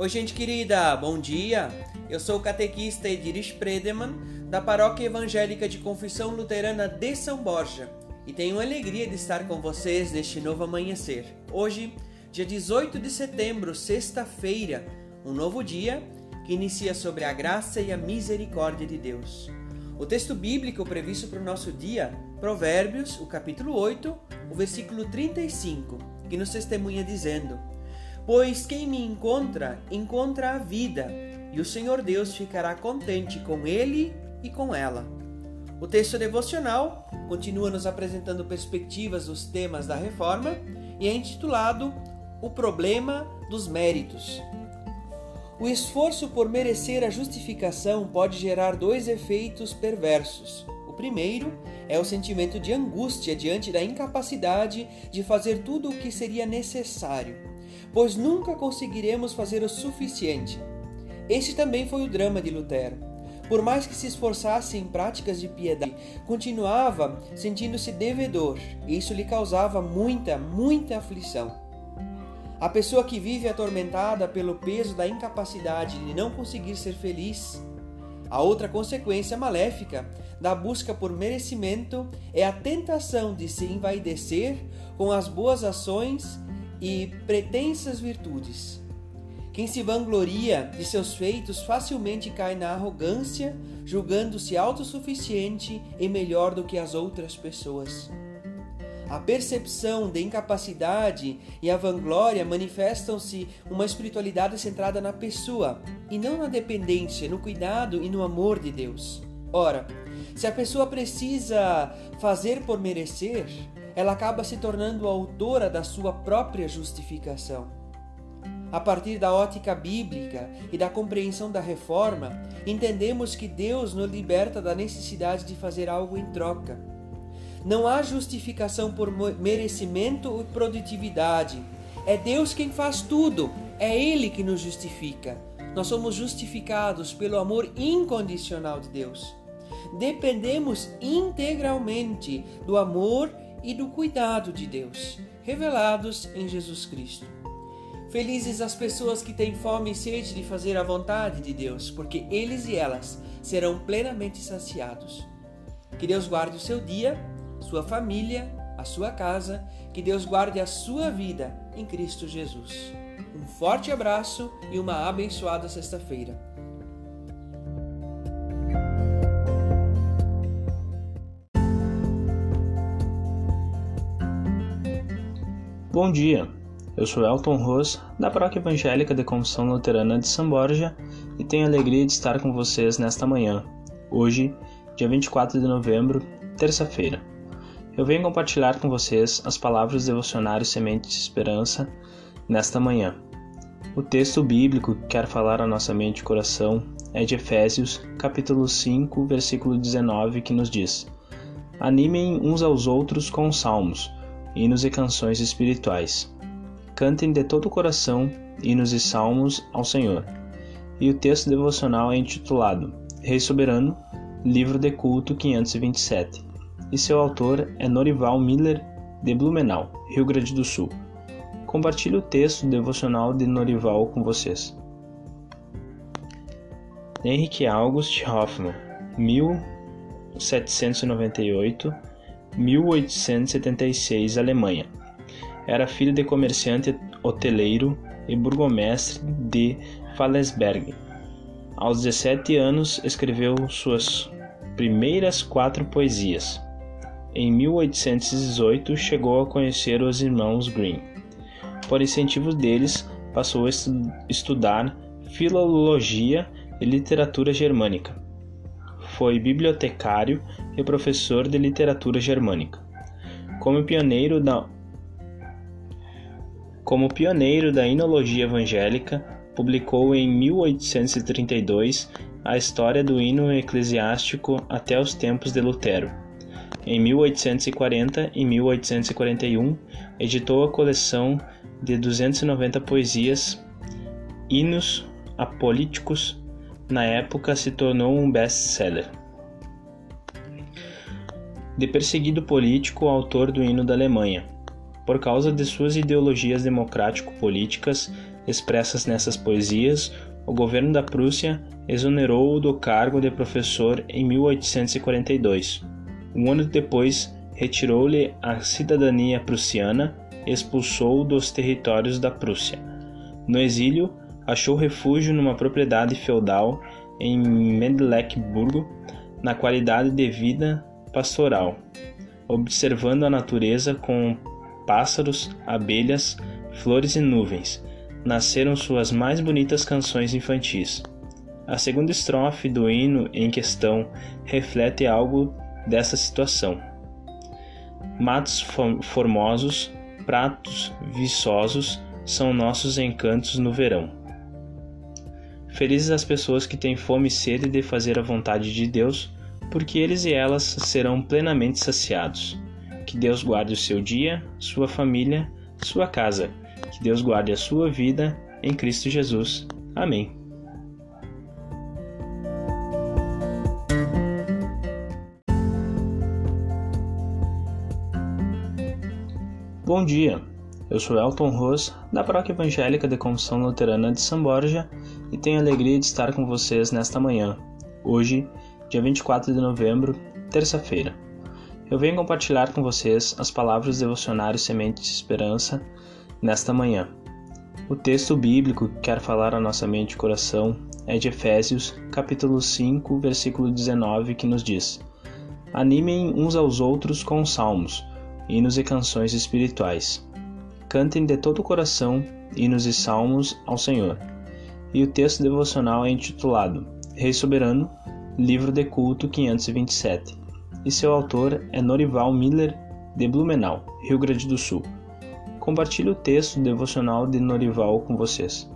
Oi, gente querida, bom dia. Eu sou o catequista Ediris Predeman, da Paróquia Evangélica de Confissão Luterana de São Borja, e tenho a alegria de estar com vocês neste novo amanhecer. Hoje, dia 18 de setembro, sexta-feira, um novo dia que inicia sobre a graça e a misericórdia de Deus. O texto bíblico previsto para o nosso dia, Provérbios, o capítulo 8, o versículo 35, que nos testemunha dizendo: Pois quem me encontra, encontra a vida, e o Senhor Deus ficará contente com ele e com ela. O texto devocional continua nos apresentando perspectivas dos temas da reforma e é intitulado O Problema dos Méritos. O esforço por merecer a justificação pode gerar dois efeitos perversos. O primeiro é o sentimento de angústia diante da incapacidade de fazer tudo o que seria necessário, pois nunca conseguiremos fazer o suficiente. Esse também foi o drama de Lutero. Por mais que se esforçasse em práticas de piedade, continuava sentindo-se devedor, e isso lhe causava muita, muita aflição. A pessoa que vive atormentada pelo peso da incapacidade de não conseguir ser feliz. A outra consequência maléfica da busca por merecimento é a tentação de se envaidecer com as boas ações e pretensas virtudes. Quem se vangloria de seus feitos facilmente cai na arrogância, julgando-se autossuficiente e melhor do que as outras pessoas. A percepção de incapacidade e a vanglória manifestam-se uma espiritualidade centrada na pessoa e não na dependência, no cuidado e no amor de Deus. Ora, se a pessoa precisa fazer por merecer, ela acaba se tornando autora da sua própria justificação. A partir da ótica bíblica e da compreensão da reforma, entendemos que Deus nos liberta da necessidade de fazer algo em troca não há justificação por merecimento e produtividade. É Deus quem faz tudo. É Ele que nos justifica. Nós somos justificados pelo amor incondicional de Deus. Dependemos integralmente do amor e do cuidado de Deus, revelados em Jesus Cristo. Felizes as pessoas que têm fome e sede de fazer a vontade de Deus, porque eles e elas serão plenamente saciados. Que Deus guarde o seu dia sua família, a sua casa, que Deus guarde a sua vida em Cristo Jesus. Um forte abraço e uma abençoada sexta-feira. Bom dia, eu sou Elton Ros, da Paróquia Evangélica de Confissão Luterana de São Borja e tenho a alegria de estar com vocês nesta manhã, hoje, dia 24 de novembro, terça-feira. Eu venho compartilhar com vocês as palavras devocionários Sementes de Esperança nesta manhã. O texto bíblico que quer falar a nossa mente e coração é de Efésios, capítulo 5, versículo 19, que nos diz: Animem uns aos outros com salmos, hinos e canções espirituais. Cantem de todo o coração hinos e salmos ao Senhor. E o texto devocional é intitulado Rei Soberano, livro de culto 527 e seu autor é Norival Miller, de Blumenau, Rio Grande do Sul. Compartilho o texto devocional de Norival com vocês. Henrik August Hoffmann, 1798-1876, Alemanha. Era filho de comerciante hoteleiro e burgomestre de Fallesberg. Aos 17 anos escreveu suas primeiras quatro poesias. Em 1818 chegou a conhecer os irmãos Grimm. Por incentivo deles, passou a estudar filologia e literatura germânica. Foi bibliotecário e professor de literatura germânica. Como pioneiro da como pioneiro da inologia evangélica, publicou em 1832 a história do hino eclesiástico até os tempos de Lutero em 1840 e 1841, editou a coleção de 290 poesias, hinos apolíticos. Na época, se tornou um best-seller. De perseguido político, autor do hino da Alemanha. Por causa de suas ideologias democrático-políticas, expressas nessas poesias, o governo da Prússia exonerou-o do cargo de professor em 1842. Um ano depois, retirou-lhe a cidadania prussiana e expulsou-o dos territórios da Prússia. No exílio, achou refúgio numa propriedade feudal em Mecklenburgo, na qualidade de vida pastoral, observando a natureza com pássaros, abelhas, flores e nuvens, nasceram suas mais bonitas canções infantis. A segunda estrofe do hino em questão reflete algo dessa situação. Matos formosos, pratos viçosos são nossos encantos no verão. Felizes as pessoas que têm fome e sede de fazer a vontade de Deus, porque eles e elas serão plenamente saciados. Que Deus guarde o seu dia, sua família, sua casa. Que Deus guarde a sua vida em Cristo Jesus. Amém. Bom dia, eu sou Elton Ros, da Paróquia Evangélica de Confissão Luterana de São Borja e tenho a alegria de estar com vocês nesta manhã, hoje, dia 24 de novembro, terça-feira. Eu venho compartilhar com vocês as palavras devocionários Sementes de Esperança nesta manhã. O texto bíblico que quer falar a nossa mente e coração é de Efésios, capítulo 5, versículo 19, que nos diz: Animem uns aos outros com salmos, hinos e canções espirituais. Cantem de todo o coração hinos e salmos ao Senhor. E o texto devocional é intitulado Rei Soberano, livro de culto 527 e seu autor é Norival Miller, de Blumenau, Rio Grande do Sul. Compartilho o texto devocional de Norival com vocês.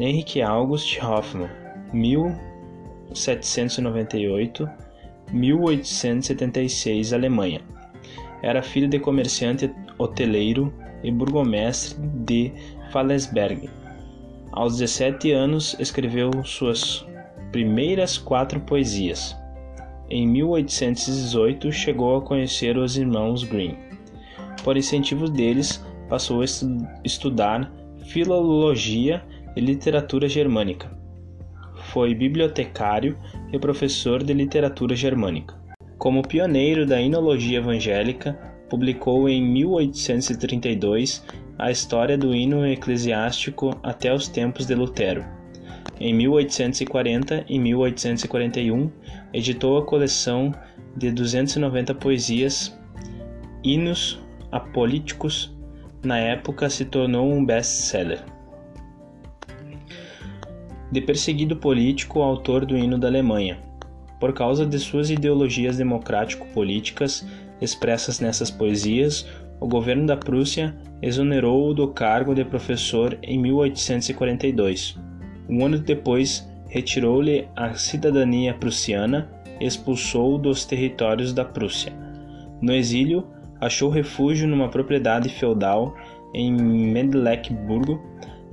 Henrique August Hoffmann, 1798-1876, Alemanha. Era filho de comerciante hoteleiro e burgomestre de Fallesberg. Aos 17 anos, escreveu suas primeiras quatro poesias. Em 1818 chegou a conhecer os irmãos Green. Por incentivo deles, passou a estu estudar filologia e literatura germânica. Foi bibliotecário e professor de literatura germânica. Como pioneiro da inologia evangélica, publicou em 1832 a história do hino eclesiástico até os tempos de Lutero em 1840 e 1841, editou a coleção de 290 poesias, hinos apolíticos. Na época, se tornou um best-seller. De perseguido político, autor do hino da Alemanha, por causa de suas ideologias democrático-políticas expressas nessas poesias, o governo da Prússia exonerou-o do cargo de professor em 1842. Um ano depois, retirou-lhe a cidadania prussiana e expulsou-o dos territórios da Prússia. No exílio, achou refúgio numa propriedade feudal em Mecklenburgo,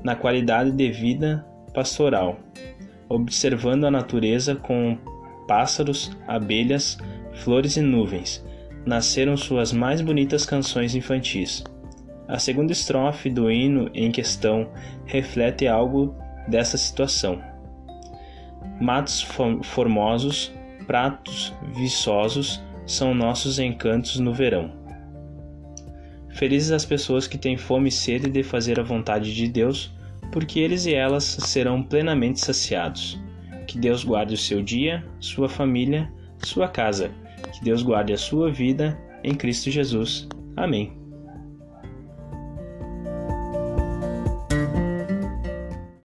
na qualidade de vida pastoral, observando a natureza com pássaros, abelhas, flores e nuvens. Nasceram suas mais bonitas canções infantis. A segunda estrofe do hino em questão reflete algo dessa situação. Matos formosos, pratos viçosos são nossos encantos no verão. Felizes as pessoas que têm fome e sede de fazer a vontade de Deus, porque eles e elas serão plenamente saciados. Que Deus guarde o seu dia, sua família, sua casa. Que Deus guarde a sua vida em Cristo Jesus. Amém.